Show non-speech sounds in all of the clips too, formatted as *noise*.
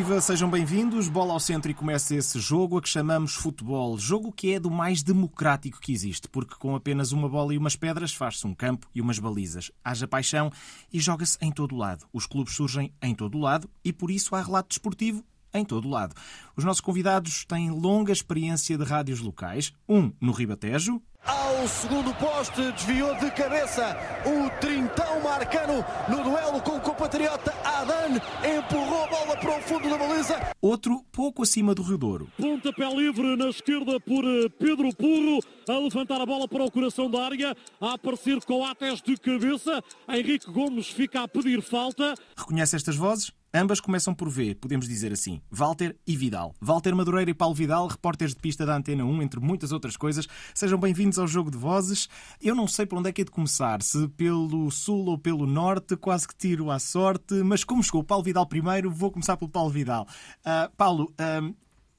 Viva, sejam bem-vindos. Bola ao centro e começa esse jogo a que chamamos futebol. Jogo que é do mais democrático que existe, porque com apenas uma bola e umas pedras faz-se um campo e umas balizas. Haja paixão e joga-se em todo lado. Os clubes surgem em todo lado e por isso há relato desportivo em todo lado. Os nossos convidados têm longa experiência de rádios locais, um no Ribatejo, ao segundo poste, desviou de cabeça o Trintão Marcano no duelo com o compatriota Adan, empurrou a bola para o fundo da baliza. Outro pouco acima do Rio Douro. Pontapé livre na esquerda por eh, Pedro Purro, a levantar a bola para o coração da área, a aparecer com Ates de cabeça. Henrique Gomes fica a pedir falta. Reconhece estas vozes? Ambas começam por V, podemos dizer assim. Walter e Vidal. Walter Madureira e Paulo Vidal, repórteres de pista da Antena 1, entre muitas outras coisas. Sejam bem-vindos ao Jogo de Vozes. Eu não sei por onde é que é de começar, se pelo sul ou pelo norte, quase que tiro à sorte, mas como chegou o Paulo Vidal primeiro, vou começar pelo Paulo Vidal. Uh, Paulo, uh,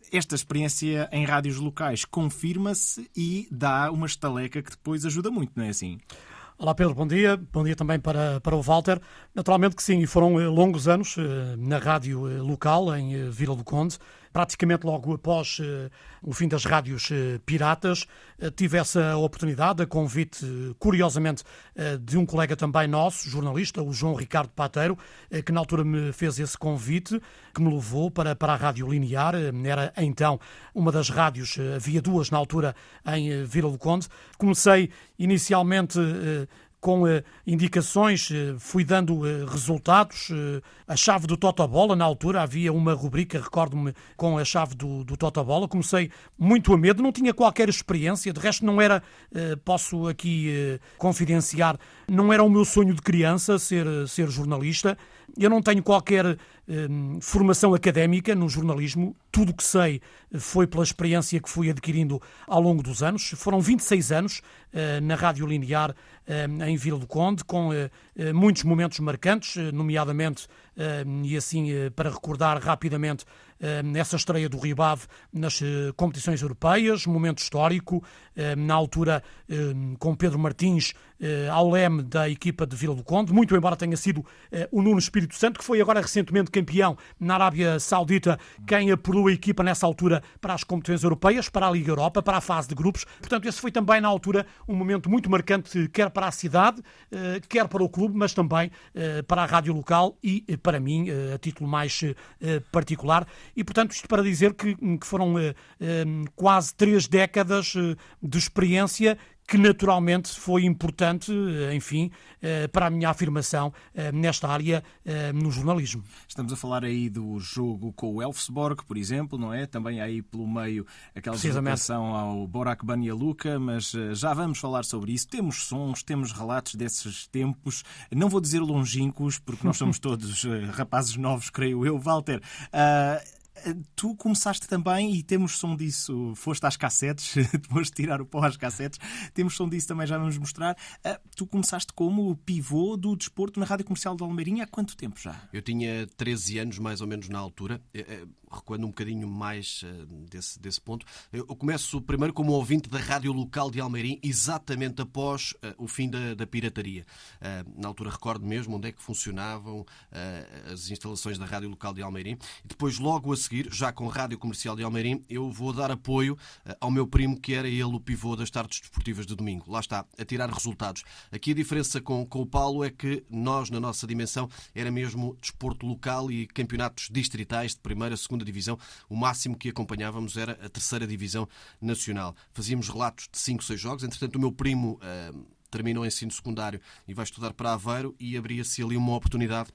esta experiência em rádios locais confirma-se e dá uma estaleca que depois ajuda muito, não é assim? Olá Pedro, bom dia. Bom dia também para, para o Walter. Naturalmente que sim, foram eh, longos anos eh, na rádio eh, local, em Vila do Conde praticamente logo após uh, o fim das rádios uh, piratas. Uh, tive essa oportunidade, a convite, curiosamente, de um colega também nosso, jornalista, o João Ricardo Pateiro, que na altura me fez esse convite, que me levou para, para a Rádio Linear. Era então uma das rádios, havia duas na altura em Vila do Conde. Comecei inicialmente com eh, indicações, eh, fui dando eh, resultados. a chave do Totobola, na altura, havia uma rubrica, recordo-me, com a chave do, do Totobola. Comecei muito a medo, não tinha qualquer experiência, de resto não era, posso aqui confidenciar, não era o meu sonho de criança ser, ser jornalista. Eu não tenho qualquer Hum, formação académica no jornalismo. Tudo o que sei foi pela experiência que fui adquirindo ao longo dos anos. Foram 26 anos uh, na Rádio Linear uh, em Vila do Conde, com muitos momentos marcantes, nomeadamente, e assim para recordar rapidamente, essa estreia do Rio Ave nas competições europeias, momento histórico, na altura com Pedro Martins ao leme da equipa de Vila do Conde, muito embora tenha sido o Nuno Espírito Santo, que foi agora recentemente campeão na Arábia Saudita, quem apurou a equipa nessa altura para as competições europeias, para a Liga Europa, para a fase de grupos. Portanto, esse foi também na altura um momento muito marcante, quer para a cidade, eh, quer para o clube, mas também eh, para a rádio local e eh, para mim, a título mais particular. E, portanto, isto para dizer que, que foram quase três décadas de experiência que naturalmente foi importante, eh, enfim, eh, para a minha afirmação eh, nesta área no jornalismo. Estamos a falar aí do jogo com o Elfsborg, por exemplo, não é? Também aí pelo meio aquela deslocação ao Borac Banialuca, mas já vamos falar sobre isso. Temos sons, temos relatos desses tempos, não vou dizer longínquos, porque nós somos *laughs* todos rapazes novos, creio eu. Walter, uh, tu começaste também, e temos som disso, foste às cassetes, *laughs* depois de tirar o pó às cassetes, temos som disso também, já vamos mostrar. Ah, tu começaste como pivô do desporto na Rádio Comercial de Almeirinha há quanto tempo já? Eu tinha 13 anos, mais ou menos, na altura. Eh, eh, recuando um bocadinho mais eh, desse, desse ponto. Eu começo primeiro como ouvinte da rádio local de Almeirim, exatamente após o fim da, da pirataria. na altura recordo mesmo onde é que funcionavam as instalações da rádio local de Almeirim. E depois, logo a seguir, já com Rádio Comercial de Almeirim, eu vou dar apoio eh, ao meu primo, que era ele o pivô das tardes desportivas de domingo. Lá está, a tirar resultados. Aqui a diferença com, com o Paulo é que nós, na nossa dimensão, era mesmo desporto local e campeonatos distritais de primeira, segunda divisão. O máximo que acompanhávamos era a terceira divisão nacional. Fazíamos relatos de 5, 6 jogos. Entretanto, o meu primo. Uh, terminou o ensino secundário e vai estudar para Aveiro e abria-se ali uma oportunidade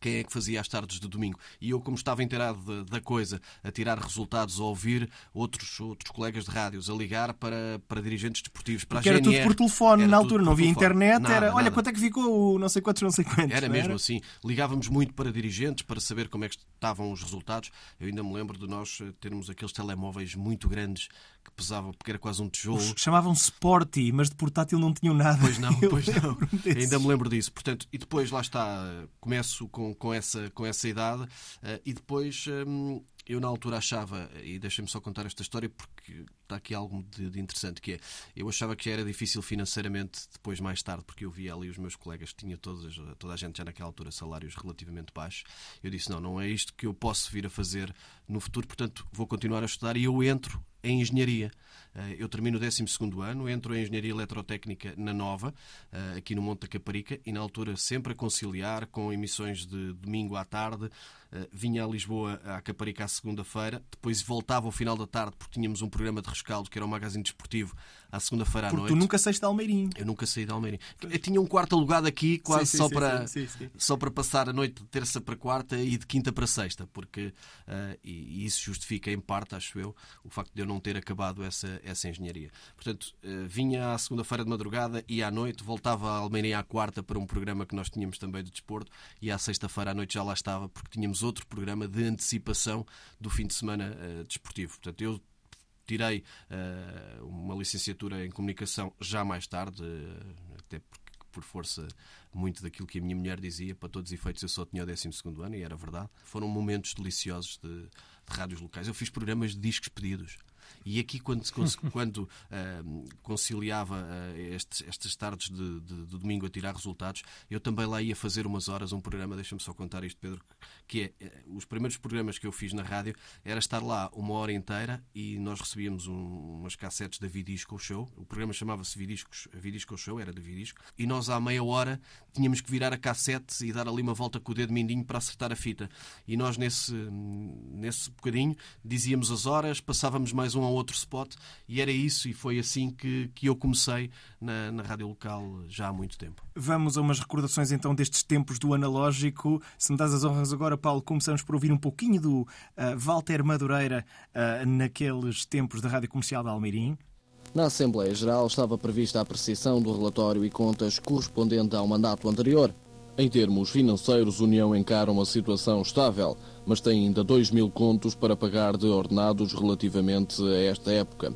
quem é que fazia as tardes de domingo. E eu, como estava inteirado da coisa, a tirar resultados, a ouvir outros, outros colegas de rádios, a ligar para, para dirigentes desportivos, para Porque a GNR. era tudo por telefone na altura, não havia internet, nada, era, olha, nada. quanto é que ficou o não sei quantos, não sei quantos. Era mesmo era? assim. Ligávamos muito para dirigentes, para saber como é que estavam os resultados. Eu ainda me lembro de nós termos aqueles telemóveis muito grandes que pesavam, porque era quase um tijolo. Chamavam-se Sporty, mas de portátil não tinham nada. Pois não, *laughs* pois não. Ainda me lembro disso. Portanto, e depois lá está, começo com com, essa, com essa idade uh, e depois. Um, eu na altura achava, e deixem-me só contar esta história porque está aqui algo de, de, interessante, que é, eu achava que era difícil financeiramente depois, mais tarde, porque eu via ali os meus colegas, tinha todas, toda a gente já naquela altura salários relativamente baixos. Eu disse, não, não é isto que eu posso vir a fazer no futuro, portanto vou continuar a estudar e eu entro em engenharia. Eh, eu termino o 12 ano, entro em Engenharia Eletrotécnica na Nova, eh, aqui no Monte da Caparica, e na altura sempre a conciliar com emissões de domingo à tarde. Eh, vinha a Lisboa à Caparica à segunda-feira, depois voltava ao final da tarde porque tínhamos um programa de rescaldo que era um magazine desportivo à segunda-feira à porque noite. tu nunca saíste de Almeirim. Eu nunca saí de Almeirim. Eu tinha um quarto alugado aqui quase sim, sim, só, sim, para, só para passar a noite de terça para quarta e de quinta para sexta, porque uh, e, e isso justifica em parte, acho eu, o facto de eu não ter acabado essa, essa engenharia. Portanto, uh, vinha à segunda-feira de madrugada e à noite, voltava a Almeirim à quarta para um programa que nós tínhamos também de desporto e à sexta-feira à noite já lá estava porque tínhamos outro programa de antecipação do fim de semana uh, desportivo. Portanto, eu tirei uh, uma licenciatura em comunicação já mais tarde, uh, até porque por força muito daquilo que a minha mulher dizia, para todos os efeitos eu só tinha o 12 ano e era verdade. Foram momentos deliciosos de, de rádios locais. Eu fiz programas de discos pedidos. E aqui, quando, *laughs* quando uh, conciliava uh, estes, estas tardes de, de, de, domingo a tirar resultados, eu também lá ia fazer umas horas um programa, deixa-me só contar isto, Pedro, que é, uh, os primeiros programas que eu fiz na rádio era estar lá uma hora inteira e nós recebíamos um, umas cassetes da Vidisco Show. O programa chamava-se Vidisco Show, era da Vidisco, e nós à meia hora tínhamos que virar a cassete e dar ali uma volta com o dedo mindinho para acertar a fita. E nós, nesse, nesse bocadinho, dizíamos as horas, passávamos mais um ao outro spot e era isso e foi assim que, que eu comecei na, na rádio local já há muito tempo. Vamos a umas recordações então destes tempos do analógico. Se me das as honras agora, Paulo, começamos por ouvir um pouquinho do uh, Walter Madureira uh, naqueles tempos da Rádio Comercial de Almeirim. Na Assembleia Geral estava prevista a apreciação do relatório e contas correspondente ao mandato anterior. Em termos financeiros, União encara uma situação estável, mas tem ainda 2 mil contos para pagar de ordenados relativamente a esta época.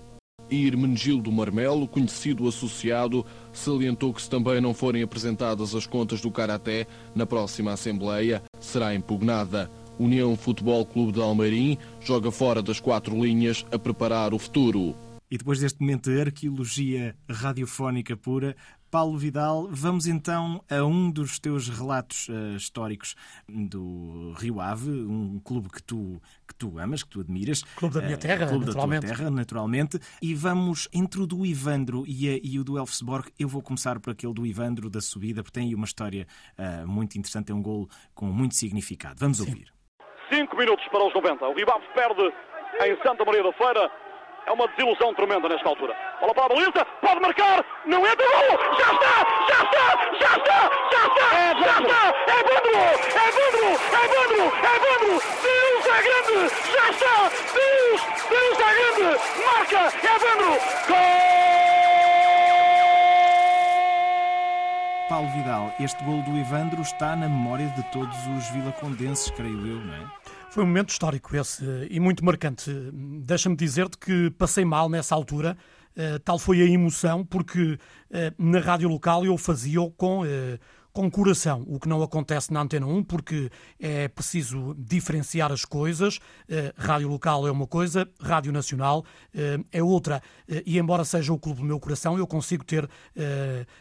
E Hermenegildo Marmelo, conhecido associado, salientou que se também não forem apresentadas as contas do Karaté na próxima Assembleia, será impugnada. União Futebol Clube de Almeirim joga fora das quatro linhas a preparar o futuro. E depois deste momento de arqueologia radiofónica pura, Paulo Vidal, vamos então a um dos teus relatos uh, históricos do Rio Ave, um clube que tu, que tu amas, que tu admiras. Clube da minha eh, terra, uh, clube naturalmente. da tua terra, naturalmente. E vamos entre o do Ivandro e, a, e o do Elfsborg. Eu vou começar por aquele do Ivandro, da subida, porque tem aí uma história uh, muito interessante, é um golo com muito significado. Vamos Sim. ouvir. Cinco minutos para os 90. O Rio Ave perde em Santa Maria da Feira é uma desilusão tremenda nesta altura. Bola para a baliza, pode marcar, não entra gol! Já está! Já está! Já está! Já está! É já está! É Bandro! É Bandro! É Bandro! É Bandro! Deus é grande! Já está! Deus! Deus é grande! Marca! É Bandro! Gol! Paulo Vidal, este gol do Evandro está na memória de todos os vilacondenses, creio eu, não é? Foi um momento histórico esse e muito marcante. Deixa-me dizer-te que passei mal nessa altura. Uh, tal foi a emoção, porque uh, na rádio local eu fazia-o com. Com coração, o que não acontece na Antena 1, porque é preciso diferenciar as coisas. Uh, rádio local é uma coisa, rádio nacional uh, é outra. Uh, e embora seja o clube do meu coração, eu consigo ter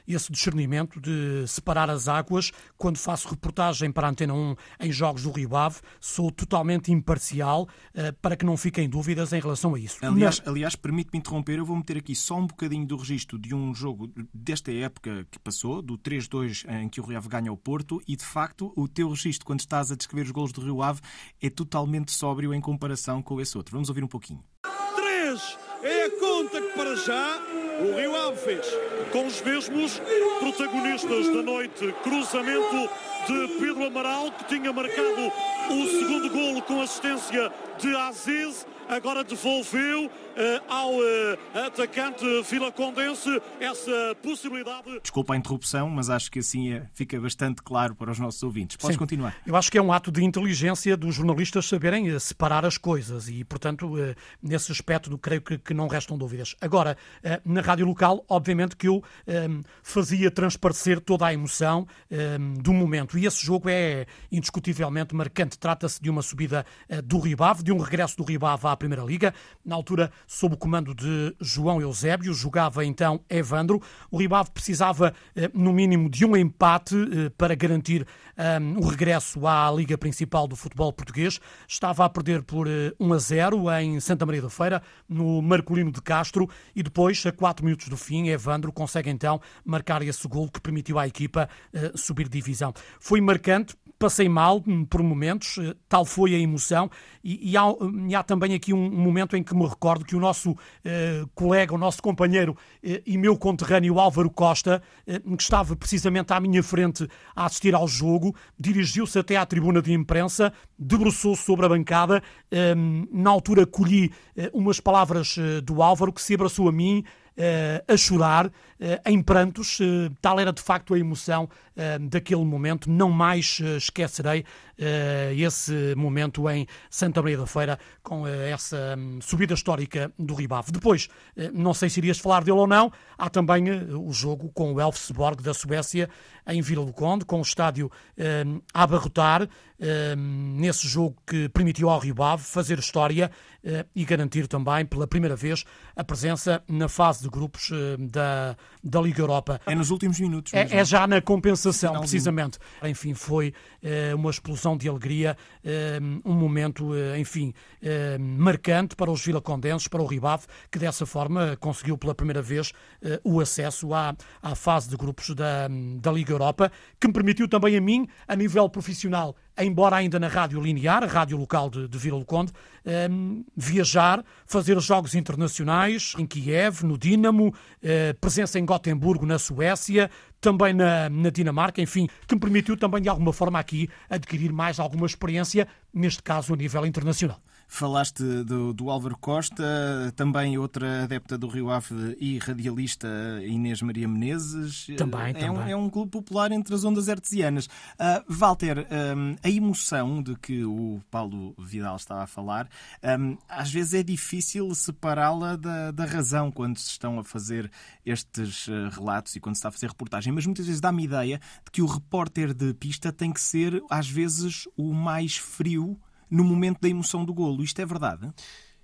esse discernimento de separar as águas. Quando faço reportagem para a Antena 1 em jogos do Rio Ave, sou totalmente imparcial para que não fiquem dúvidas em relação a isso. Aliás, aliás permite-me interromper, eu vou meter aqui só um bocadinho do registro de um jogo desta época que passou, do 3-2 em que que o Rio Ave ganha ao Porto e, de facto, o teu registro, quando estás a descrever os golos do Rio Ave, é totalmente sóbrio em comparação com esse outro. Vamos ouvir um pouquinho. Três é a conta que, para já, o Rio Ave fez com os mesmos protagonistas da noite. Cruzamento de Pedro Amaral, que tinha marcado o segundo golo com assistência de Aziz agora devolveu uh, ao uh, atacante Condense essa possibilidade. Desculpa a interrupção, mas acho que assim é, fica bastante claro para os nossos ouvintes. Podes Sim. continuar. Eu acho que é um ato de inteligência dos jornalistas saberem uh, separar as coisas e, portanto, nesse aspecto, creio que, que, não restam dúvidas. Agora, na rádio local, obviamente que eu fazia transparecer toda a emoção do momento e esse jogo é indiscutivelmente marcante. Trata-se de uma subida uh, do Ribave, de um regresso do Ribave à Primeira Liga, na altura sob o comando de João Eusébio, jogava então Evandro. O Ribave precisava, uh, no mínimo, de um empate uh, para garantir um, o regresso à Liga Principal do futebol português. Estava a perder por 1 a 0 em Santa Maria da Feira, no Marcolino de Castro, e depois, a 4 minutos do fim, Evandro consegue então marcar esse gol que permitiu à equipa subir divisão. Foi marcante, passei mal hum, por momentos, eh, tal foi a emoção, e, e, há, e há, também aqui um momento em que me recordo que o nosso uh, colega, o nosso companheiro uh, e meu conterrâneo Álvaro Costa, uh, que estava precisamente à minha frente a assistir ao jogo, dirigiu-se até à tribuna de imprensa, debruçou-se sobre a bancada, hum, na altura colhi umas palavras do Álvaro que se abraçou a mim, a chorar, em prantos. Tal era de facto a emoção daquele momento. Não mais esquecerei esse momento em Santa Maria da Feira com essa hum, subida histórica do Ribave. Depois, não sei se irias falar dele ou não, há também o jogo com o Elfsborg da Suécia em Vila do Conde, com o estádio a abarrotar, nesse jogo que permitiu ao Ribave fazer história e garantir também, pela primeira vez, a presença na fase de grupos da, da Liga Europa. É nos últimos minutos. É, é, já na compensação, Finalzinho. precisamente. Enfim, foi uh, uma explosão de alegria, uh, um momento, uh, enfim, marcante para os vilacondenses, para o Ribave, que dessa forma conseguiu pela primeira vez o acesso à, à fase de grupos da, da Liga Europa, que me permitiu também a mim, a nível profissional, embora ainda na rádio linear, a rádio local de, de Vila do Conde, um, ehm, viajar, fazer jogos internacionais em Kiev, no Dinamo, uh, presença em Gotemburgo, na Suécia, também na, na Dinamarca, enfim, que me permitiu também de alguma forma aqui adquirir mais alguma experiência, neste caso a nível internacional. Falaste do, do, Álvaro Costa, também outra adepta do Rio Ave e radialista Inês Maria Menezes. Também, é também. Um, é um clube popular entre as ondas artesianas. Uh, Walter, um, a emoção de que o Paulo Vidal estava a falar, um, às vezes é difícil separá-la da, da razão quando se estão a fazer estes uh, relatos e quando se está a fazer reportagem, mas muitas vezes dá-me ideia de que o repórter de pista tem que ser, às vezes, o mais frio no momento da emoção do golo. Isto é verdade?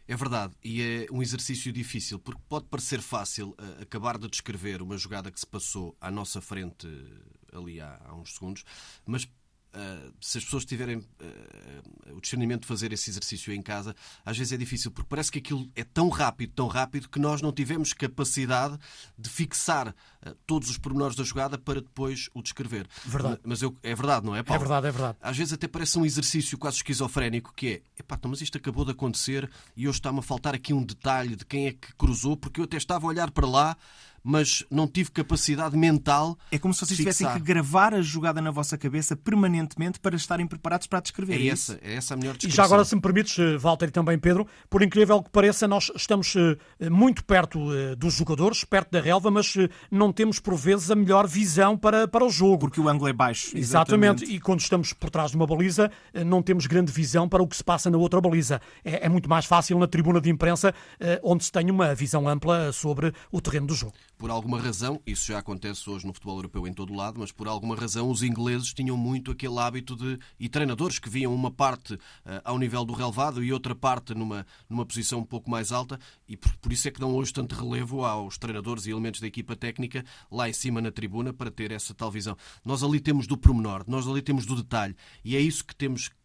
É verdade, e é um exercício difícil, porque pode parecer fácil uh, acabar de descrever uma jogada que se passou à nossa frente uh, ali há uns segundos, mas Uh, se as pessoas tiverem uh, o discernimento de fazer esse exercício em casa, às vezes é difícil, porque parece que aquilo é tão rápido, tão rápido, que nós não tivemos capacidade de fixar uh, todos os pormenores da jogada para depois o descrever. Verdade. Mas eu, é verdade, não é, Paulo? É verdade, é verdade. Às vezes até parece um exercício quase esquizofrénico, que é, epá, então, mas isto acabou de acontecer e hoje está-me a faltar aqui um detalhe de quem é que cruzou, porque eu até estava a olhar para lá mas não tive capacidade mental. É como se vocês tivessem que gravar a jogada na vossa cabeça permanentemente para estarem preparados para a descrever. É, é essa, é essa a melhor descrição. E já agora, se me permites, eh, Walter e também Pedro, por incrível que pareça, nós estamos eh, muito perto eh, dos jogadores, perto da relva, mas não temos por vezes a melhor visão para, para o jogo. Porque o ângulo é baixo. Exatamente. exatamente. E quando estamos por trás de uma baliza, não temos grande visão para o que se passa na outra baliza. É, é muito mais fácil na tribuna de imprensa, onde se tem uma visão ampla sobre o terreno do jogo por alguma razão, isso já acontece hoje no futebol europeu em todo o lado, mas por alguma razão os ingleses tinham muito aquele hábito de. e treinadores que viam uma parte uh, ao nível do relevado e outra parte numa, numa posição um pouco mais alta, e por, por, isso é que dão hoje tanto relevo aos treinadores e elementos da equipa técnica lá em cima na tribuna para ter essa tal visão. Nós ali temos do pormenor, nós ali temos do detalhe, e é isso que temos que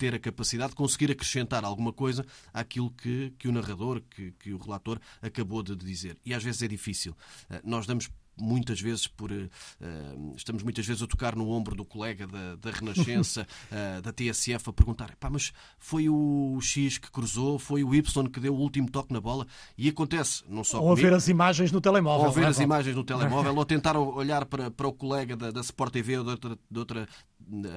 ter a capacidade de conseguir acrescentar alguma coisa àquilo que, que o narrador, que, que o relator acabou de dizer. E às vezes é difícil. Eh, nós damos muitas vezes por uh, estamos muitas vezes a tocar no ombro do colega da, da Renascença, uh, *laughs* da TSF, a perguntar: pá, mas foi o X que cruzou, foi o Y que deu o último toque na bola? E acontece, não só. Ou comigo, ver as imagens no telemóvel. Ou ver é, as imagens no telemóvel, *laughs* ou tentar olhar para, para o colega da, da Sport TV ou de outra, de outra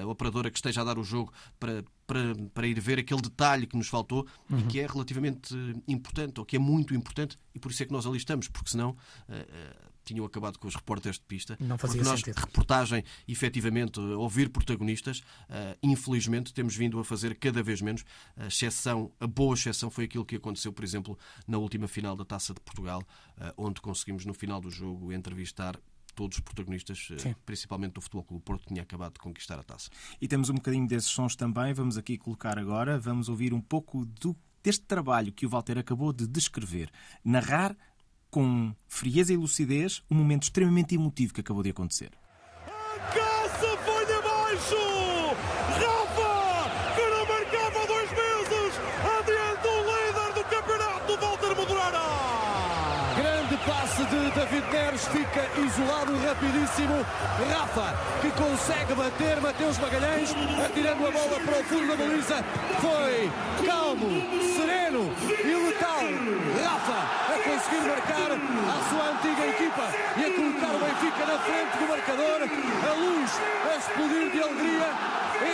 operadora que esteja a dar o jogo para, para, para ir ver aquele detalhe que nos faltou uhum. e que é relativamente importante, ou que é muito importante, e por isso é que nós ali estamos, porque senão. Uh, tinham acabado com os repórteres de pista. Não fazia porque nós, sentido. reportagem, efetivamente, ouvir protagonistas, uh, infelizmente, temos vindo a fazer cada vez menos. A exceção, a boa exceção foi aquilo que aconteceu, por exemplo, na última final da Taça de Portugal, uh, onde conseguimos, no final do jogo, entrevistar todos os protagonistas, Sim. principalmente do Futebol Clube Porto, que tinha acabado de conquistar a taça. E temos um bocadinho desses sons também, vamos aqui colocar agora, vamos ouvir um pouco do, deste trabalho que o Walter acabou de descrever. Narrar com frieza e lucidez um momento extremamente emotivo que acabou de acontecer. A caça foi de abaixo! Fica isolado rapidíssimo. Rafa que consegue bater Mateus Magalhães, atirando a bola para o fundo da baliza. Foi calmo, sereno e letal. Rafa a conseguir marcar a sua antiga equipa e a colocar o Benfica na frente do marcador. A luz a explodir de alegria.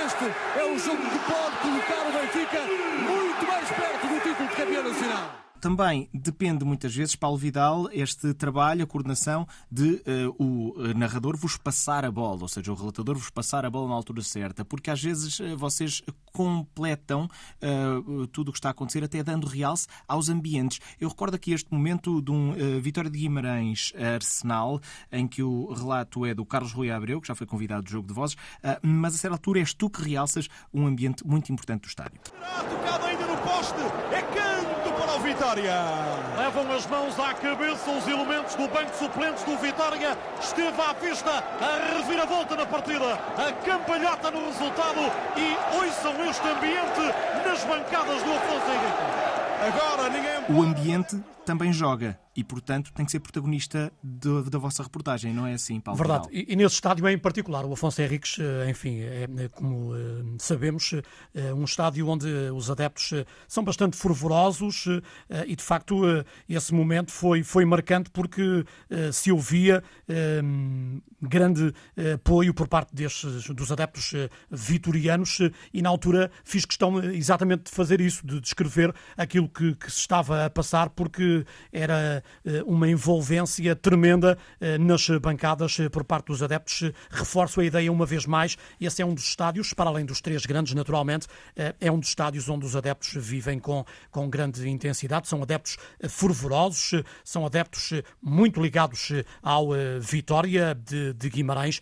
Este é o jogo que pode colocar o Benfica muito mais perto do título de campeão nacional também depende muitas vezes, Paulo Vidal, este trabalho, a coordenação de uh, o eh, narrador vos passar a bola, ou seja, o relatador vos passar a bola na altura certa, porque às vezes uh, vocês completam uh, tudo o que está a acontecer, até dando realce aos ambientes. Eu recordo aqui este momento de um Vitória de Guimarães Arsenal, em que o relato é do Carlos Rui Abreu, que já foi convidado do jogo de vozes, mas a certa altura és tu que realças um ambiente muito importante do estádio. Tocado ainda no poste, é canto para o Vitória. Levam as mãos à cabeça os elementos do banco de suplentes do Vitória. Esteve à vista a reviravolta na partida, a campalhota no resultado e ouçam este ambiente nas bancadas do Afonso Henrique. Agora ninguém. O ambiente também joga e, portanto, tem que ser protagonista de, da vossa reportagem, não é assim, Paulo? Verdade. E, e, nesse estádio em particular, o Afonso Henriques, eh, enfim, é, é como é, sabemos, é um estádio onde os adeptos são bastante fervorosos e, de facto, esse momento foi, foi marcante porque se ouvia grande apoio por parte destes, dos adeptos vitorianos e, na altura, fiz questão exatamente de fazer isso, de descrever aquilo que, que se estava a passar, porque era eh, uma envolvência tremenda eh, nas bancadas eh, por parte dos adeptos. Reforço a ideia uma vez mais, esse é um dos estádios, para além dos três grandes, naturalmente, é um dos estádios onde os adeptos vivem com, com grande intensidade. São adeptos fervorosos, são adeptos muito ligados ao Vitória de, de Guimarães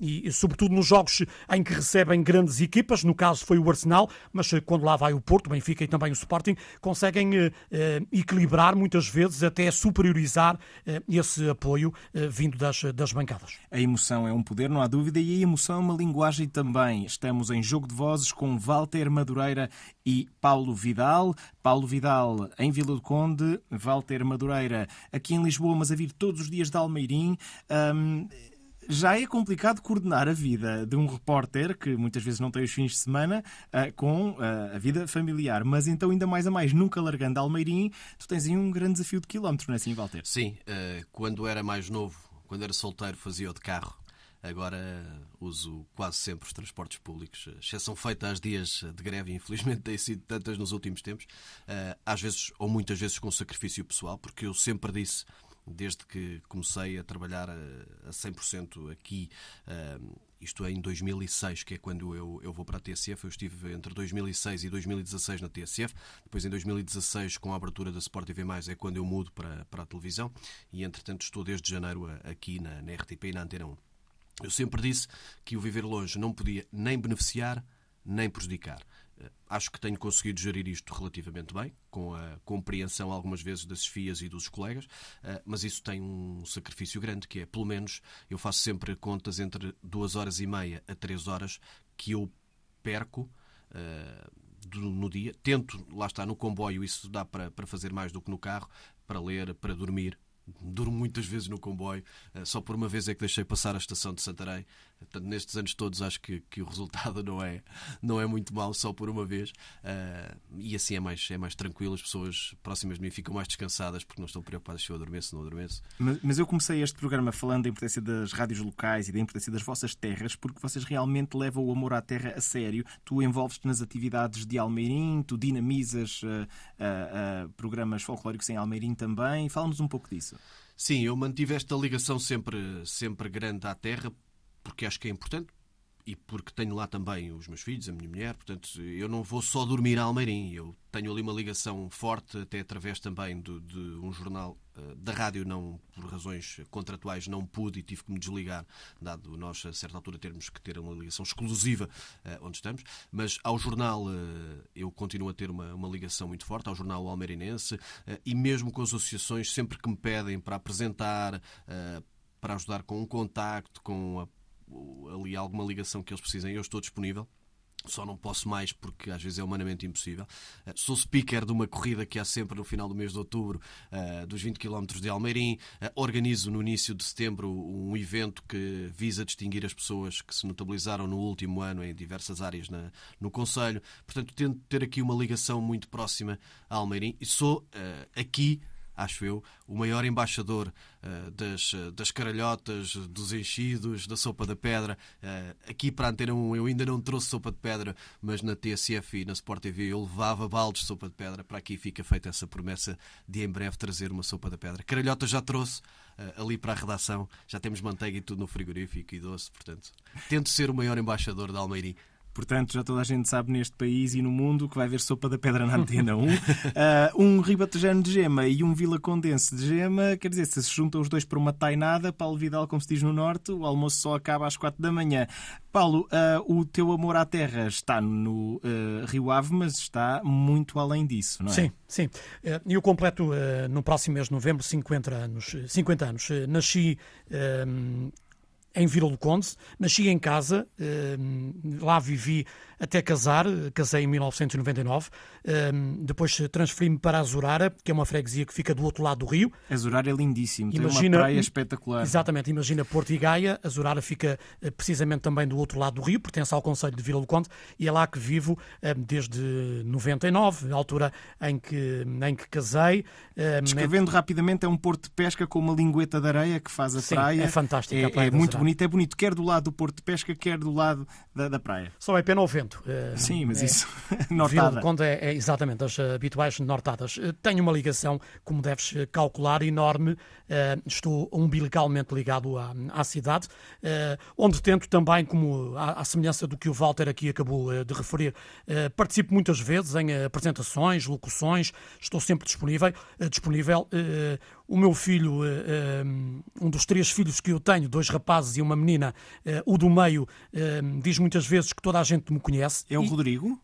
e, sobretudo, nos jogos em que recebem grandes equipas, no caso foi o Arsenal, mas quando lá vai o Porto, o Benfica e também o Sporting, conseguem equilibrar muitas vezes até superiorizar eh, esse apoio eh, vindo das, das bancadas. A emoção é um poder, não há dúvida, e a emoção é uma linguagem também. Estamos em jogo de vozes com Walter Madureira e Paulo Vidal. Paulo Vidal em Vila do Conde, Walter Madureira aqui em Lisboa, mas a vir todos os dias de Almeirim. Um, já é complicado coordenar a vida de um repórter, que muitas vezes não tem os fins de semana, uh, com uh, a vida familiar. Mas então, ainda mais a mais, nunca largando Almeirim, tu tens aí um grande desafio de quilómetro, não é assim, Walter? Sim, uh, quando era mais novo, quando era solteiro, fazia-o de carro. Agora uso quase sempre os transportes públicos, exceção feita às dias de greve, infelizmente *laughs* têm sido tantas nos últimos tempos, às vezes ou muitas vezes com sacrifício pessoal, porque eu sempre disse desde que comecei a trabalhar a 100% aqui, eh, isto é em 2006, que é quando eu, eu vou para a TSF. Eu estive entre 2006 e 2016 na TSF. Depois, em 2016, com a abertura da Sport TV, é quando eu mudo para, para a televisão. E, entretanto, estou desde janeiro aqui na, na RTP e na Antena 1. Eu sempre disse que o viver longe não podia nem beneficiar nem prejudicar. Eh, acho que tenho conseguido gerir isto relativamente bem, com a compreensão algumas vezes das FIAs e dos colegas, eh, mas isso tem um sacrifício grande, que é, pelo menos, eu faço sempre contas entre duas horas e meia a três horas que eu perco eh, no dia. Tento, lá está, no comboio, isso dá para, para fazer mais do que no carro, para ler, para dormir, durmo muitas vezes no comboio. Só por uma vez é que deixei passar a estação de Santarém. Portanto, nestes anos todos acho que, que o resultado não é, não é muito mau só por uma vez. Uh, e assim é mais, é mais tranquilo, as pessoas próximas de mim ficam mais descansadas porque não estão preocupadas se eu adormeço ou não adormeço. Mas, mas, eu comecei este programa falando da importância das rádios locais e da importância das vossas terras porque vocês realmente levam o amor à terra a sério. Tu envolves-te nas atividades de Almeirim, tu dinamizas uh, uh, programas folclóricos em Almeirim também. Fala-nos um pouco disso. Sim, eu mantive esta ligação sempre, sempre grande à terra porque acho que é importante. e porque tenho lá também os meus filhos, a minha mulher, portanto, eu não vou só dormir a Almeirim. Eu tenho ali uma ligação forte, até através também de, de um jornal uh, da rádio, não por razões contratuais, não pude e tive que me desligar, dado nós, a certa altura, termos que ter uma ligação exclusiva uh, onde estamos. Mas ao jornal uh, eu continuo a ter uma, uma, ligação muito forte, ao jornal Almeirinense, e mesmo com as associações, sempre que me pedem para apresentar, para ajudar com um contacto, com a ali alguma ligação que eles precisem, eu estou disponível. Só não posso mais porque às vezes é humanamente impossível. Eh, sou speaker de uma corrida que há sempre no final do mês de outubro, eh, dos 20 km de Almeirim. Eh, organizo no início de setembro um evento que visa distinguir as pessoas que se notabilizaram no último ano em diversas áreas no Conselho. Portanto, tento ter aqui uma ligação muito próxima a Almeirim e sou aqui acho eu, o maior embaixador uh, das, eh, das caralhotas, dos enchidos, da sopa da pedra. Uh, aqui para a Antena 1 eu ainda não trouxe sopa de pedra, mas na TSF e na Sport TV eu levava baldes de sopa de pedra. Para aqui fica feita essa promessa de em breve trazer uma sopa da pedra. Caralhotas já trouxe. Uh, ali para a redação, já temos manteiga e tudo no frigorífico e doce, portanto, tento ser o maior embaixador da Almeirim Portanto, já toda a gente sabe neste país e no mundo que vai haver sopa da pedra na antena 1. uh, *laughs* um ribatejano de gema e um vila condense de gema, quer dizer, se se juntam os dois para uma tainada, Paulo Vidal, como se diz no Norte, o almoço só acaba às quatro da manhã. Paulo, uh, o teu amor à terra está no uh, Rio Ave, mas está muito além disso, não é? Sim, sim. E eu completo no próximo mês de novembro 50 anos. 50 anos. Nasci em Vila do Conde. Nasci em casa, lá vivi até casar, casei em 1999. depois transferi-me para Azurara, que é uma freguesia que fica do outro lado do rio. Azurara é lindíssimo, imagina, tem uma praia espetacular. Exatamente, imagina Porto e Gaia. Azurara fica eh, precisamente também do outro lado do rio, pertence ao Conselho de Vila do Conde, e é lá que vivo desde 99, a altura em que, em que casei. Descrevendo é... rapidamente, é um porto de pesca com uma lingueta de areia que faz a Sim, praia. É fantástico. É, é muito bonito, é bonito, quer do lado do porto de pesca, quer do lado da, da praia. Só é pena o vento. Eh, Sim, mas é, isso. *laughs* nortada. Conde é, é, exatamente as habituais nortadas. Eh, tenho uma ligação, como deves eh, calcular, enorme. Estou umbilicalmente ligado à, à cidade, onde tento também, como à, à, semelhança do que o Walter aqui acabou de referir, participo muitas vezes em apresentações, locuções, estou sempre disponível. disponível o meu filho, eh, eh, um dos três filhos que eu tenho, dois rapazes e uma menina, eh, o do meio, diz muitas vezes que toda a gente me conhece. É o e, Rodrigo?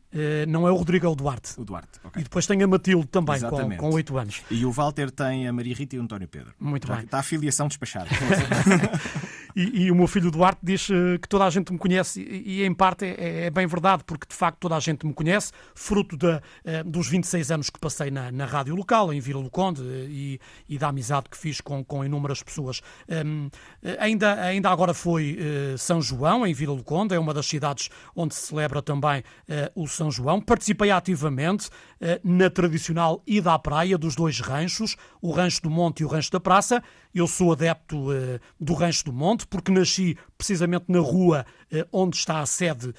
Não é o Rodrigo, é o Duarte. O Duarte, ok. E depois tem a Matilde também, com oito anos. E o Walter tem a Maria Rita e o António Pedro. Muito Já bem. Está a filiação despachada. *laughs* e, e, o meu filho Duarte diz que toda a gente me conhece e, e em parte é, é, bem verdade, porque de facto toda a gente me conhece, fruto de, dos 26 anos que passei na, na rádio local, em Vila do Conde, e, e da amizade que fiz com, com inúmeras pessoas. Um, ainda, ainda agora foi São João, em Vila do Conde, é uma das cidades onde se celebra também o São João. Participei ativamente na tradicional ida à praia dos dois ranchos, o Rancho do Monte e o Rancho da Praça. Eu sou adepto do Rancho do Monte, porque nasci precisamente na rua onde está a sede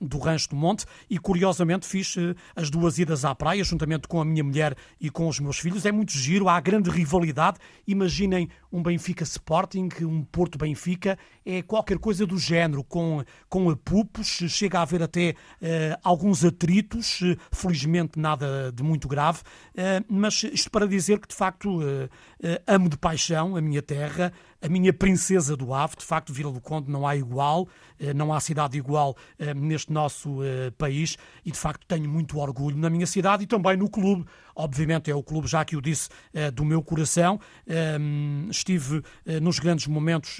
do Rancho do Monte. E, curiosamente, fiz as duas idas à praia, juntamente com a minha mulher e com os meus filhos. É muito giro, há grande rivalidade. Imaginem um Benfica Sporting, um Porto Benfica, é qualquer coisa do género, com, com apupos, chega a haver até uh, alguns atritos, uh, felizmente nada de muito grave, uh, mas isto para dizer que de facto amo de paixão a minha terra, a minha princesa do Ave, de facto, Vila do Conde não há igual, não há cidade igual neste nosso país e de facto tenho muito orgulho na minha cidade e também no clube. Obviamente é o clube, já que o disse, do meu coração. Estive nos grandes momentos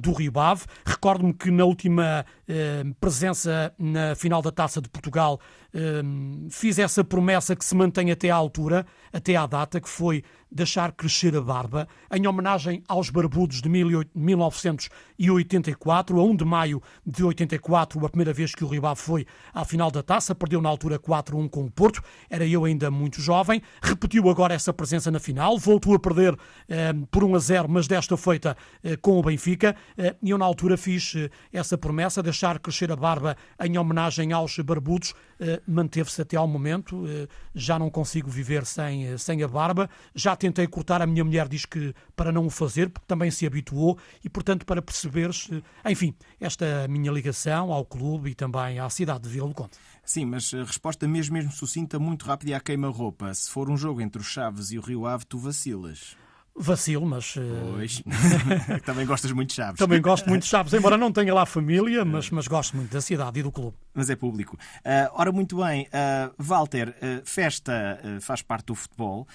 do Rio Ave. Recordo-me que na última eh, presença na final da Taça de Portugal eh, fiz essa promessa que se mantém até à altura, até à data, que foi deixar crescer a barba, em homenagem aos barbudos de 1984, a 1 de maio de 84, a primeira vez que o Ave foi à final da Taça, perdeu na altura 4-1 com o Porto, era eu ainda muito jovem, repetiu agora essa presença na final, voltou a perder eh, por 1 a 0, mas desta feita eh, com o Benfica, eh, e eu na altura fiz eh, essa promessa, deixar crescer a barba em homenagem aos barbudos, manteve-se até ao momento, já não consigo viver sem, sem a barba, já tentei cortar, a minha mulher diz que para não o fazer, porque também se habituou e, portanto, para perceberes, enfim, esta minha ligação ao clube e também à cidade de Vila do Conde. Sim, mas a resposta mesmo, mesmo sucinta, muito rápida e à queima-roupa. Se for um jogo entre os Chaves e o Rio Ave, tu vacilas. Vacilo, mas. Eh, pois. *laughs* Também gostas muito de Chaves. Também gosto muito de *laughs* Chaves, embora não tenha lá família, mas, mas gosto muito da cidade e do clube. Mas é público. Uh, ora, muito bem. Uh, Walter, uh, festa faz parte do futebol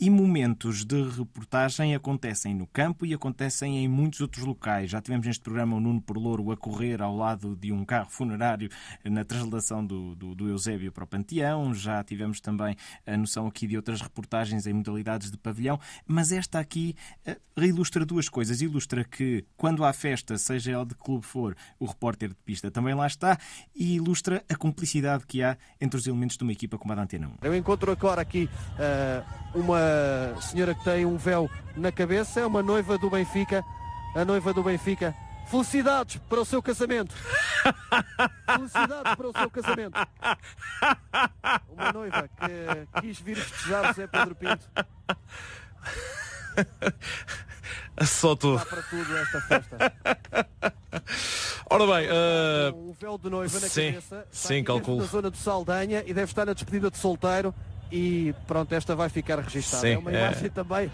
e momentos de reportagem acontecem no campo e acontecem em muitos outros locais. Já tivemos neste programa o Nuno Porlouro a correr ao lado de um carro funerário na translação do, do, do Eusébio para o Panteão. Já tivemos também a noção aqui de outras reportagens em modalidades de pavilhão. Mas esta esta aqui uh, ilustra duas coisas. Ilustra que, quando há festa, seja ela de clube for, o repórter de pista também lá está, e ilustra a cumplicidade que há entre os elementos de uma equipa como a da Antena 1. Eu encontro agora aqui uh, uma senhora que tem um véu na cabeça, é uma noiva do Benfica, a noiva do Benfica. Felicidades para o seu casamento. *laughs* Felicidades para o seu casamento. Uma noiva que quis vir festejar José Pedro Pinto. *laughs* *laughs* Só tu. Dá para tudo esta festa. *laughs* Ora bem, uh... um véu de noiva na sim, cabeça. Sim, calculo. Na zona do Saldanha e deve estar na despedida de solteiro. E pronto, esta vai ficar registada. Sim, é uma imagem é... também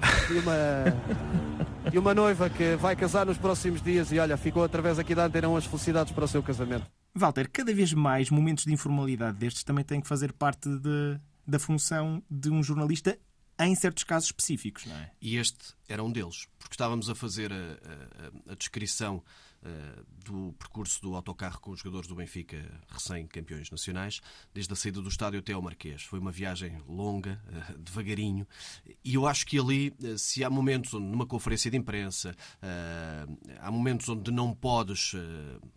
*laughs* de uma, de uma noiva que vai casar nos próximos dias. E olha, ficou através aqui da antena umas felicidades para o seu casamento. Walter, cada vez mais momentos de informalidade destes também têm que fazer parte de, da função de um jornalista em certos casos específicos, não é? E este era um deles, porque estávamos a fazer a, a, a descrição do percurso do autocarro com os jogadores do Benfica, recém-campeões nacionais, desde a saída do estádio até ao Marquês. Foi uma viagem longa, uh, devagarinho, e eu acho que ali, uh, se há momentos onde, numa conferência de imprensa, há momentos onde não podes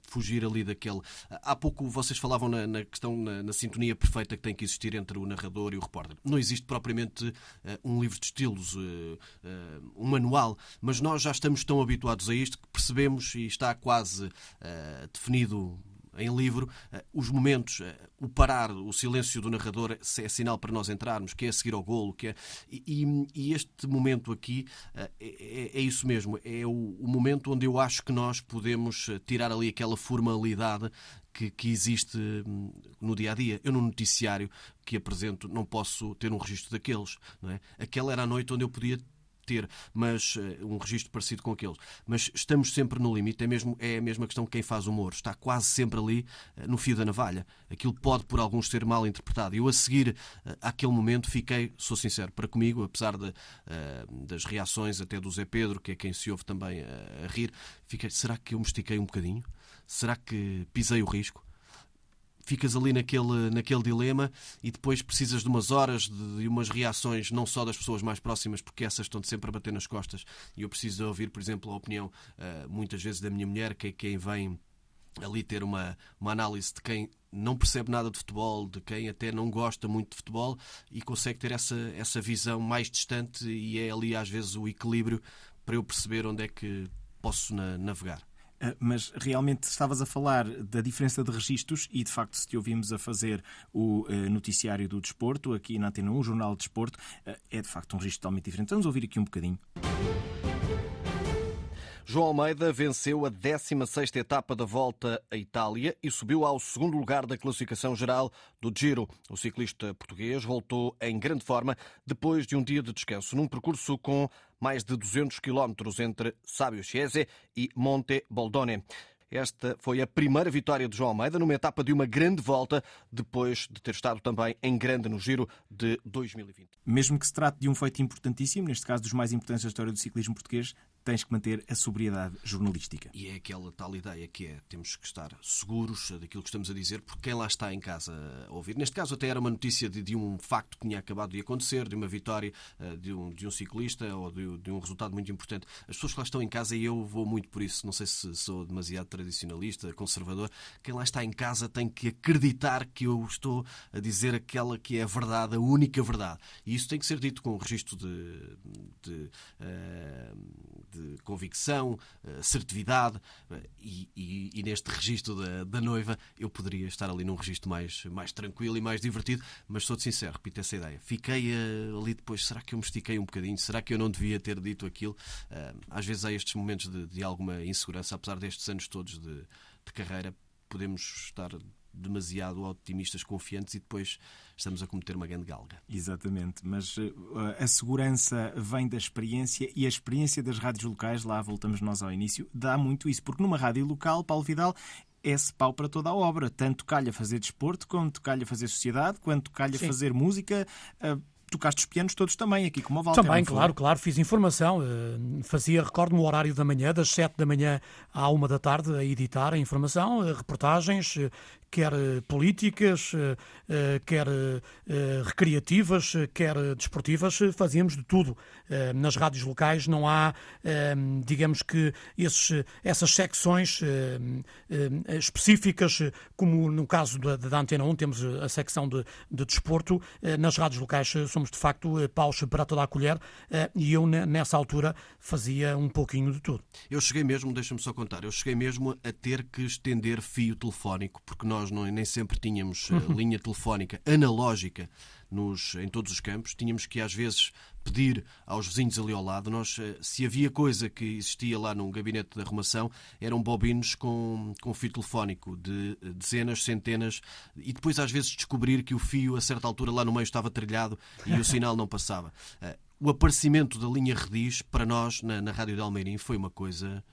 fugir ali daquele. Há pouco vocês falavam na, questão, na, sintonia perfeita que tem que existir entre o narrador e o repórter. Não existe propriamente um livro de estilos um manual, mas nós já estamos tão habituados a isto que percebemos e está quase uh, definido em livro, uh, os momentos, uh, o parar, o silêncio do narrador é sinal para nós entrarmos, que é seguir ao golo, que é... e, e este momento aqui uh, é, é, isso mesmo, é o, o, momento onde eu acho que nós podemos tirar ali aquela formalidade que, que, existe hum, no dia a dia. Eu, no noticiário que apresento, não posso ter um registro daqueles. Não é? Aquela era a noite onde eu podia ter mas uh, um registro parecido com aqueles. Mas estamos sempre no limite, é, mesmo, é a mesma questão que quem faz humor. Está quase sempre ali uh, no fio da navalha. Aquilo pode, por alguns, ser mal interpretado. Eu, a seguir uh, àquele momento, fiquei, sou sincero, para comigo, apesar de, das reações até do Zé Pedro, que é quem se ouve também a rir, fiquei, será que eu me estiquei um bocadinho? Será que pisei o risco? Ficas ali naquele, naquele dilema e depois precisas de umas horas de, umas reações, não só das pessoas mais próximas, porque essas estão sempre a bater nas costas. E eu preciso ouvir, por exemplo, a opinião uh, muitas vezes da minha mulher, que é quem vem ali ter uma, uma análise de quem não percebe nada de futebol, de quem até não gosta muito de futebol e consegue ter essa, essa visão mais distante e é ali às vezes o equilíbrio para eu perceber onde é que posso na, navegar. Ah, mas realmente estavas a falar da diferença de registros e, de facto, se te ouvimos a fazer o ah, noticiário do desporto, aqui na Antena 1, o Jornal de Desporto, ah, é de facto um registro totalmente diferente. Vamos ouvir aqui um bocadinho. João Almeida venceu a 16ª etapa da Volta à Itália e subiu ao segundo lugar da classificação geral do Giro. O ciclista português voltou em grande forma depois de um dia de descanso, num percurso com mais de 200 quilómetros entre Sábio Chiese e Monte Boldone. Esta foi a primeira vitória de João Almeida numa etapa de uma grande volta, depois de ter estado também em grande no Giro de 2020. Mesmo que se trate de um feito importantíssimo, neste caso dos mais importantes da história do ciclismo português, tens que manter a sobriedade jornalística. E é aquela tal ideia que é, temos que estar seguros daquilo que estamos a dizer, porque quem lá está em casa a ouvir, neste caso até era uma notícia de, de um facto que tinha acabado de acontecer, de uma vitória uh, de, um, de um ciclista ou de, de, um resultado muito importante. As pessoas que lá estão em casa, e eu vou muito por isso, não sei se sou demasiado tradicionalista, conservador, quem lá está em casa tem que acreditar que eu estou a dizer aquela que é a verdade, a única verdade. E isso tem que ser dito com o registro de, de, uh, de convicção, assertividade, e, e, e, neste registro da, da, noiva eu poderia estar ali num registro mais, mais tranquilo e mais divertido, mas sou-te sincero, repito essa ideia. Fiquei ali depois, será que eu me estiquei um bocadinho? Será que eu não devia ter dito aquilo? às vezes há estes momentos de, de alguma insegurança, apesar destes anos todos de, de carreira, podemos estar demasiado otimistas, confiantes e depois estamos a cometer uma grande galga. Exatamente, mas uh, a segurança vem da experiência e a experiência das rádios locais, lá voltamos nós ao início, dá muito isso, porque numa rádio local, Paulo Vidal, é-se pau para toda a obra. Tanto calha fazer desporto, quanto calha fazer sociedade, quanto calha Sim. fazer música. Uh, tocaste os pianos todos também, aqui como a Walter. Também, claro, claro, fiz informação. Eh, fazia, recordo-me, o horário da manhã, das 7 da manhã à 1 da tarde, a editar a informação, eh, reportagens, eh, quer políticas, quer recreativas, quer desportivas, fazíamos de tudo. Nas rádios locais não há, digamos que, esses, essas secções específicas, como no caso da, da Antena 1, temos a secção de, de desporto. Nas rádios locais somos de facto eh, paus para toda a colher eh, e eu nessa altura fazia um pouquinho de tudo. Eu cheguei mesmo, deixa-me só contar, eu cheguei mesmo a ter que estender fio telefónico, porque nós não, nem sempre tínhamos eh, uhum. linha telefónica analógica nos, em todos os campos. Tínhamos que, às vezes, pedir aos vizinhos ali ao lado. Nós, se havia coisa que existia lá num gabinete de arrumação, eram bobinos com, com fio telefónico de dezenas, centenas, e depois, às vezes, descobrir que o fio, a certa altura, lá no meio estava trilhado e o *laughs* sinal não passava. O aparecimento da linha Rediz, para nós, na, na Rádio de Almeirim, foi uma coisa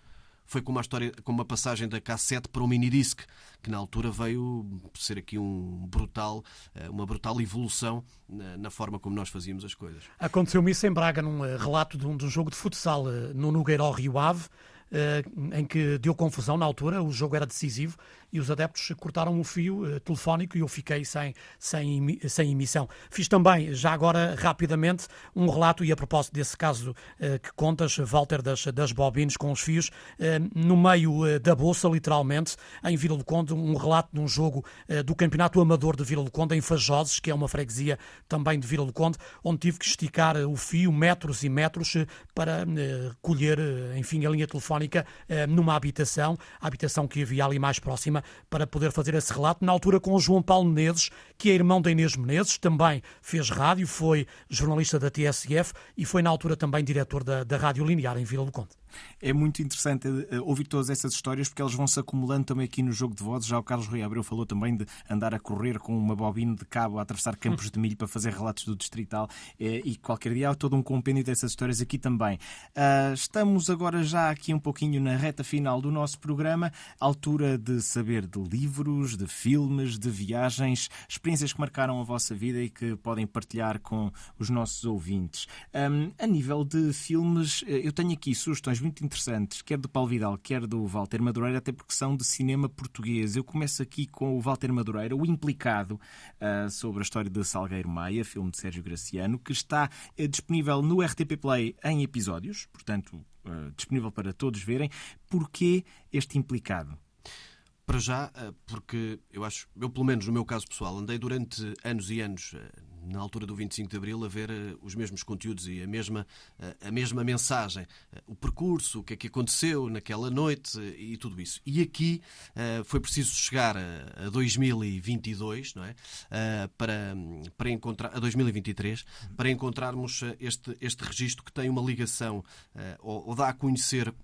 foi como uma história, como uma passagem da cassete para o minidisc, que na altura veio ser aqui um brutal, eh, uma brutal evolução na, forma como nós fazíamos as coisas. Aconteceu-me isso em Braga num eh, relato de um, de um jogo de futsal eh, no Nogueiró Rio Ave, em que deu confusão na altura, o jogo era decisivo e os adeptos cortaram o fio uh, telefónico e eu fiquei sem, sem, sem emissão. Fiz também, já agora rapidamente, um relato, e a propósito desse caso uh, que contas, Walter, das, das bobines com os fios, uh, no meio da bolsa, literalmente, em Vila do Conde, um relato de um jogo do Campeonato Amador de Vila do Conde, em Fajoses, que é uma freguesia também de Vila do Conde, onde tive que esticar o fio metros e metros para colher, enfim, a linha telefónica numa habitação, a habitação que havia ali mais próxima para poder fazer esse relato, na altura com o João Paulo Menezes, que é irmão da Inês Menezes, também fez rádio, foi jornalista da TSF e foi na altura também diretor da, da Rádio Linear em Vila do Conde. É muito interessante eh, ouvir todas essas histórias porque elas vão se acumulando também aqui no jogo de vozes. Já o Carlos Rui Abreu falou também de andar a correr com uma bobina de cabo a atravessar campos de milho para fazer relatos do distrital eh, e qualquer dia há todo um compêndio dessas histórias aqui também. Ah, estamos agora já aqui um pouquinho na reta final do nosso programa, altura de saber de livros, de filmes, de viagens, experiências que marcaram a vossa vida e que podem partilhar com os nossos ouvintes. A nível de filmes, eh, eu tenho aqui sugestões muito interessantes, quer do Paulo Vidal, quer do Walter Madureira, até porque são de cinema português. Eu começo aqui com o Walter Madureira, o implicado uh, sobre a história de Salgueiro Maia, filme de Sérgio Graciano, que está uh, disponível no RTP Play em episódios, portanto, uh, disponível para todos verem. Porquê este implicado? Para já, porque eu acho, eu pelo menos no meu caso pessoal, andei durante anos e anos na altura do 25 de Abril, a ver uh, os mesmos conteúdos e a mesma, a mesma mensagem. O percurso, o que é que aconteceu naquela noite e tudo isso. E aqui foi preciso chegar a, a 2022, não é? para, para encontrar, a 2023, para encontrarmos este, este registro que tem uma ligação ou, ou dá a conhecer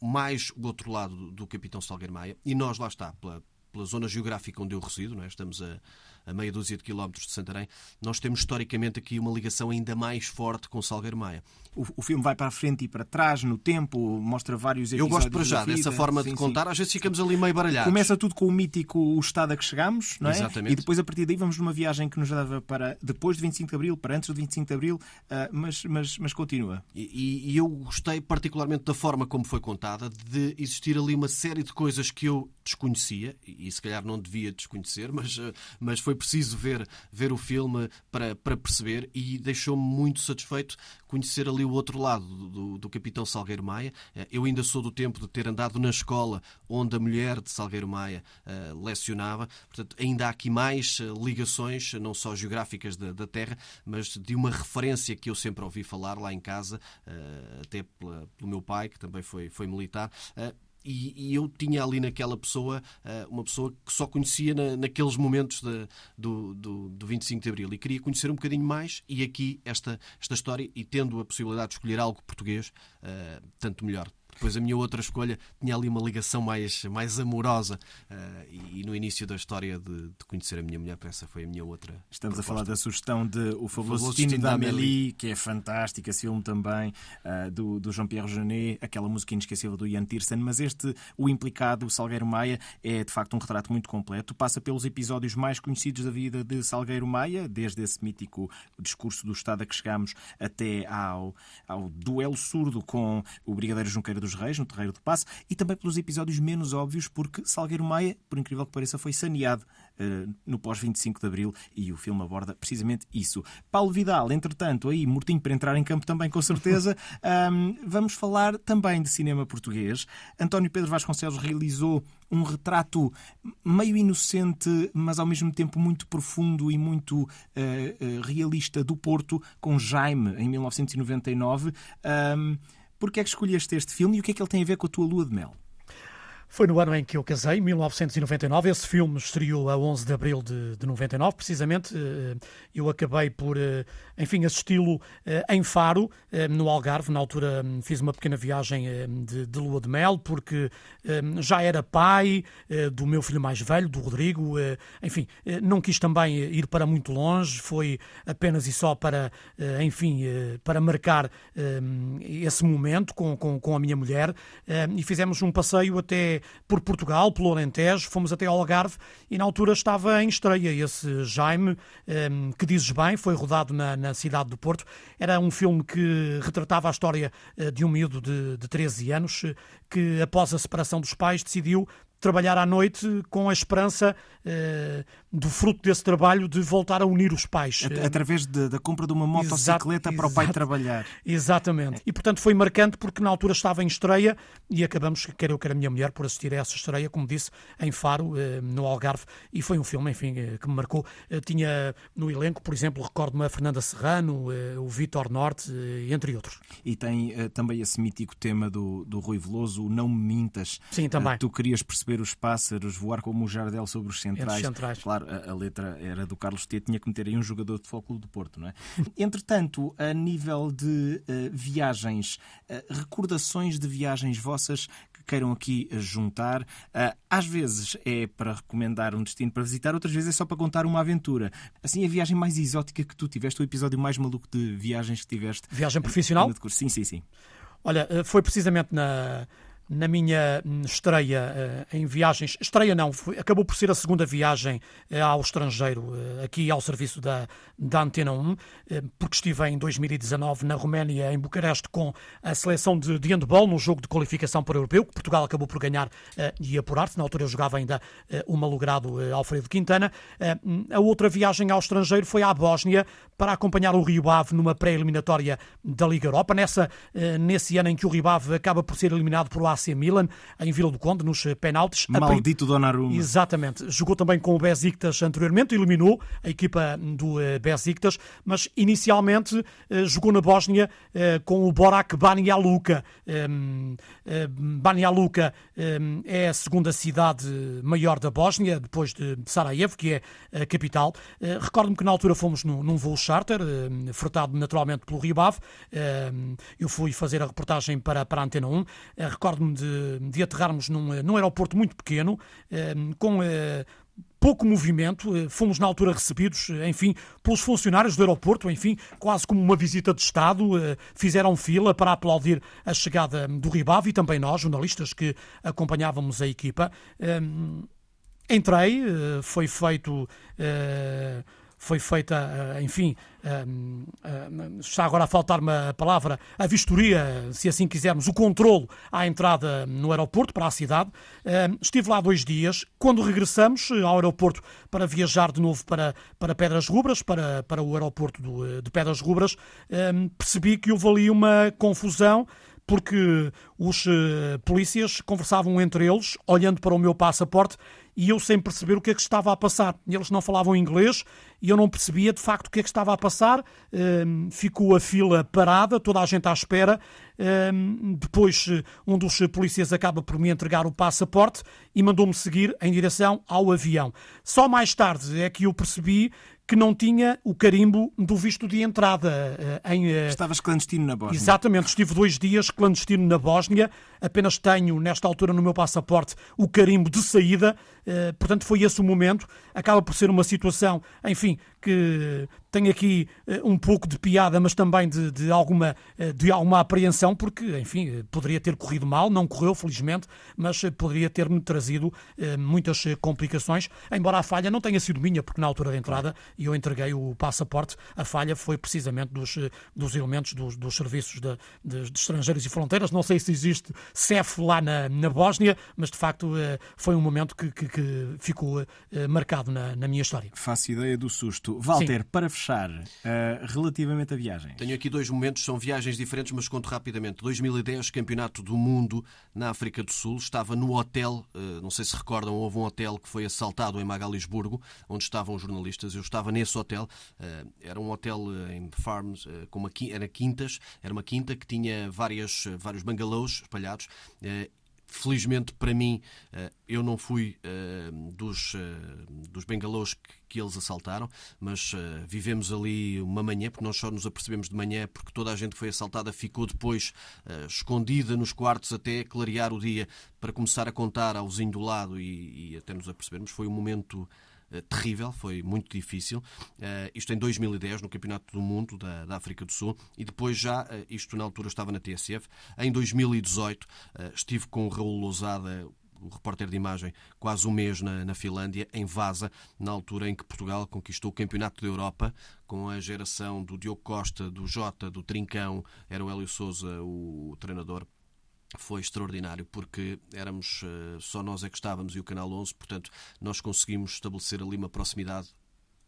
mais o outro lado do, Capitão Salgueiro Maia. E nós, lá está, pela, pela zona geográfica onde eu resido, não é? estamos a, a meia dúzia de quilómetros de Santarém, nós temos historicamente aqui uma ligação ainda mais forte com Salgueiro Maia. O, o filme vai para a frente e para trás no tempo, mostra vários episódios. Eu gosto para já dessa forma sim, de contar, sim. às vezes ficamos ali meio baralhados. Começa tudo com o mítico o estado a que chegamos, não é? Exatamente. E depois a partir daí vamos numa viagem que nos leva para depois de 25 de Abril, para antes do 25 de Abril, uh, mas, mas, mas continua. E, e eu gostei particularmente da forma como foi contada, de existir ali uma série de coisas que eu desconhecia e e, se calhar não devia desconhecer, mas, mas foi preciso ver, ver o filme para, para perceber e deixou-me muito satisfeito conhecer ali o outro lado do, do Capitão Salgueiro Maia. Eu ainda sou do tempo de ter andado na escola onde a mulher de Salgueiro Maia uh, lecionava, portanto, ainda há aqui mais ligações, não só geográficas da, da Terra, mas de uma referência que eu sempre ouvi falar lá em casa, uh, até pela, pelo meu pai, que também foi, foi militar. Uh, e, e, eu tinha ali naquela pessoa uh, uma pessoa que só conhecia na, naqueles momentos de, do, do, do 25 de Abril e queria conhecer um bocadinho mais e aqui esta, esta história e tendo a possibilidade de escolher algo português, uh, tanto melhor. Depois a minha outra escolha tinha ali uma ligação mais, mais amorosa uh, e, e, no início da história de, de, conhecer a minha mulher, essa foi a minha outra. Estamos proposta. a falar da sugestão de O Fabuloso Destino da Amélie, que é fantástica, esse filme também, uh, do, do Jean-Pierre Jeunet, aquela música inesquecível do Ian Tiersen, mas este, o implicado, o Salgueiro Maia, é de facto um retrato muito completo, passa pelos episódios mais conhecidos da vida de Salgueiro Maia, desde esse mítico discurso do Estado a que chegamos até ao, ao duelo surdo com o Brigadeiro Junqueiro dos Reis, no Terreiro do Passo, e também pelos episódios menos óbvios, porque Salgueiro Maia, por incrível que pareça, foi saneado uh, no pós-25 de Abril e o filme aborda precisamente isso. Paulo Vidal, entretanto, aí mortinho para entrar em campo também, com certeza, *laughs* um, vamos falar também de cinema português. António Pedro Vasconcelos realizou um retrato meio inocente, mas ao mesmo tempo muito profundo e muito uh, uh, realista do Porto, com Jaime, em 1999. Um, Porquê é que escolheste este filme e o que é que ele tem a ver com a tua lua de mel? Foi no ano em que eu casei, 1999. Esse filme estreou a 11 de abril de, de 99. Precisamente, eh, eu acabei por, eh, enfim, assisti-lo eh, em Faro, no Algarve. Na altura hum, fiz uma pequena viagem de, de lua de mel, porque hum, já era pai do meu filho mais velho, do Rodrigo. Enfim, não quis também ir para muito longe. Foi apenas e só para, enfim, para marcar hum, esse momento com, com, com a minha mulher. E fizemos um passeio até por Portugal, pelo Alentejo, fomos até Algarve e na altura estava em estreia esse Jaime, ehm, que dizes bem, foi rodado na, na cidade do Porto. Era um filme que retratava a história eh, de um miúdo de, de 13 anos eh, que, após a separação dos pais, decidiu trabalhar à noite com a esperança uh, do fruto desse trabalho de voltar a unir os pais. Através de, da compra de uma motocicleta exato, para o pai trabalhar. Exatamente. E, portanto, foi marcante porque na altura estava em estreia e acabamos, quer eu, quer a minha mulher, por assistir a essa estreia, como disse, em Faro, uh, no Algarve. E foi um filme, enfim, uh, que me marcou. tinha no elenco, por exemplo, recordo-me a Fernanda Serrano, o Vitor Norte, entre outros. E tem também esse mítico tema do, do Rui Veloso, o Não Me Mintas. Sim, também. tu querias perceber ver os pássaros voar como o jardel sobre os centrais. centrais. Claro, a, a, letra era do Carlos T, tinha que meter aí um jogador de Futebol do Porto, não é? Entretanto, a nível de uh, viagens, uh, recordações de viagens vossas que queiram aqui juntar, uh, às vezes é para recomendar um destino para visitar, outras vezes é só para contar uma aventura. Assim, a viagem mais exótica que tu tiveste, o episódio mais maluco de viagens que tiveste. Viagem profissional? Sim, sim, sim. Olha, foi precisamente na, na minha estreia uh, em viagens, estreia não, foi, acabou por ser a segunda viagem uh, ao estrangeiro, uh, aqui ao serviço da, da Antena 1, porque estive em 2019 na Roménia, em Bucareste, com a seleção de, de handball, no jogo de qualificação para o europeu, que Portugal acabou por ganhar e apurar-se. Na altura eu jogava ainda o malogrado Alfredo Quintana. a outra viagem ao estrangeiro foi à Bósnia, para acompanhar o Rio Ave numa pré-eliminatória da Liga Europa. Nessa, nesse ano em que o Rio Ave acaba por ser eliminado por AC Milan, em Vila do Conde, nos penaltis. Maldito Donnarumma. Exatamente. Jogou também com o Besiktas anteriormente, eliminou a equipa do eh, Besiktas, mas inicialmente eh, jogou na Bósnia eh, com o Borak Banja Luka. Banja Luka é a segunda cidade maior da Bósnia, depois de Sarajevo, que é a capital. Recordo-me que na altura fomos num voo charter, frutado naturalmente pelo Rio Ave. Ehm, eu fui fazer a reportagem para, para a Antena 1. Recordo recordo-me de, de aterrarmos num, num aeroporto muito pequeno, eh, com eh, pouco movimento. Eh, fomos na altura recebidos, enfim, pelos funcionários do aeroporto, enfim, quase como uma visita de Estado. Fizeram fila para aplaudir a chegada do Ribave e também nós, jornalistas que acompanhávamos a equipa. Entrei, foi feito foi feita, enfim, está agora a faltar-me a palavra, a vistoria, se assim quisermos, o controle à entrada no aeroporto para a cidade. Estive lá dois dias. Quando regressamos ao aeroporto para viajar de novo para, para Pedras Rubras, para, para o aeroporto do, de Pedras Rubras, percebi que houve ali uma confusão porque os polícias conversavam entre eles, olhando para o meu passaporte, e eu sem perceber o que é que estava a passar. Eles não falavam inglês e eu não percebia de facto o que é que estava a passar. Uh, ficou a fila parada, toda a gente à espera. Uh, depois, eh, um dos polícias acaba por me entregar o passaporte e mandou-me seguir em direção ao avião. Só mais tarde é que eu percebi que não tinha o carimbo do visto de entrada. Eh, em, eh, Estavas clandestino na Bósnia. Exatamente, estive dois dias clandestino na Bósnia. Apenas tenho, nesta altura, no meu passaporte, o carimbo de saída. Eh, portanto, foi esse o momento. Acaba por ser uma situação, enfim, que tem aqui uh, um pouco de piada, mas também de, de, alguma, uh, de alguma apreensão, porque, enfim, poderia ter corrido mal, não correu, felizmente, mas poderia ter-me trazido muitas complicações, embora a falha não tenha sido minha, porque na altura da entrada eu entreguei o passaporte, a falha foi precisamente dos, dos elementos dos, dos serviços de, de, de, estrangeiros e fronteiras. Não sei se existe CEF lá na, na Bósnia, mas de facto foi um momento que, que, que ficou marcado na, na minha história. Faço ideia do susto. Walter, Sim. para fechar, uh, relativamente a viagens. Tenho aqui dois momentos, são viagens diferentes, mas conto rapidamente. 2010, Campeonato do Mundo na África do Sul. Estava no hotel, uh, não sei se recordam, houve um hotel que foi assaltado em Magalisburgo, onde estavam os jornalistas. Eu estava nesse hotel. Uh, era um hotel em farms, com uma, era quintas, era uma quinta que tinha várias, vários bangalôs espalhados Felizmente para mim, eh, eu não fui eh, dos, eh, dos bengalôs que eles assaltaram, mas vivemos ali uma manhã, porque nós só nos apercebemos de manhã, porque toda a gente que foi assaltada ficou depois escondida nos quartos até clarear o dia para começar a contar ao vizinho do lado e, e até nos apercebermos. Foi um momento terrível, foi muito difícil. Uh, isto em 2010, no Campeonato do Mundo da, da África do Sul, e depois já, uh, isto na altura estava na TSF, em 2018 estive com o Raul Lousada, o repórter de imagem, quase um mês na, na, Finlândia, em Vaza, na altura em que Portugal conquistou o Campeonato da Europa, com a geração do Diogo Costa, do Jota, do Trincão, era o Hélio Souza o treinador foi extraordinário porque éramos uh, só nós é que estávamos e o Canal 11, portanto, nós conseguimos estabelecer ali uma proximidade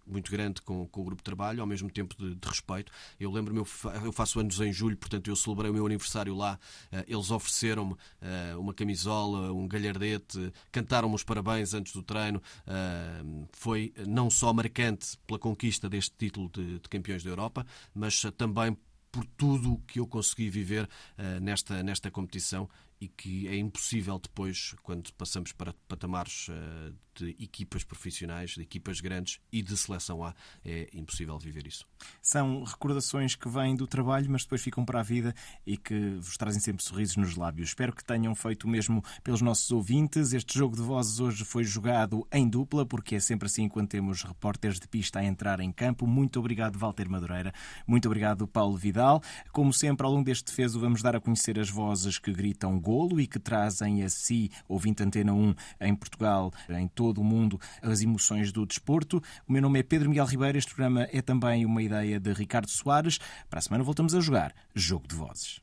muito grande com, com o grupo de trabalho, ao mesmo tempo de, de respeito. Eu lembro-me, eu faço anos em julho, portanto eu celebrei o meu aniversário lá. Uh, eles ofereceram-me uh, uma camisola, um galhardete, cantaram-me os parabéns antes do treino. Foi não só marcante pela conquista deste título de, de campeões da Europa, mas também por tudo o que eu consegui viver uh, nesta, nesta competição e que é impossível depois, quando passamos para patamares uh, de equipas profissionais, de equipas grandes e de seleção A, é impossível viver isso. São recordações que vêm do trabalho, mas depois ficam para a vida e que vos trazem sempre sorrisos nos lábios. Espero que tenham feito o mesmo pelos nossos ouvintes. Este jogo de vozes hoje foi jogado em dupla, porque é sempre assim quando temos repórteres de pista a entrar em campo. Muito obrigado, Walter Madureira. Muito obrigado, Paulo Vidal. Como sempre, ao longo deste defeso, vamos dar a conhecer as vozes que gritam golo e que trazem a si, ouvinte Antena 1, em Portugal, em todo todo o mundo as emoções do desporto. O meu nome é Pedro Miguel Ribeiro. Este programa é também uma ideia de Ricardo Soares. Para a semana voltamos a jogar Jogo de Vozes.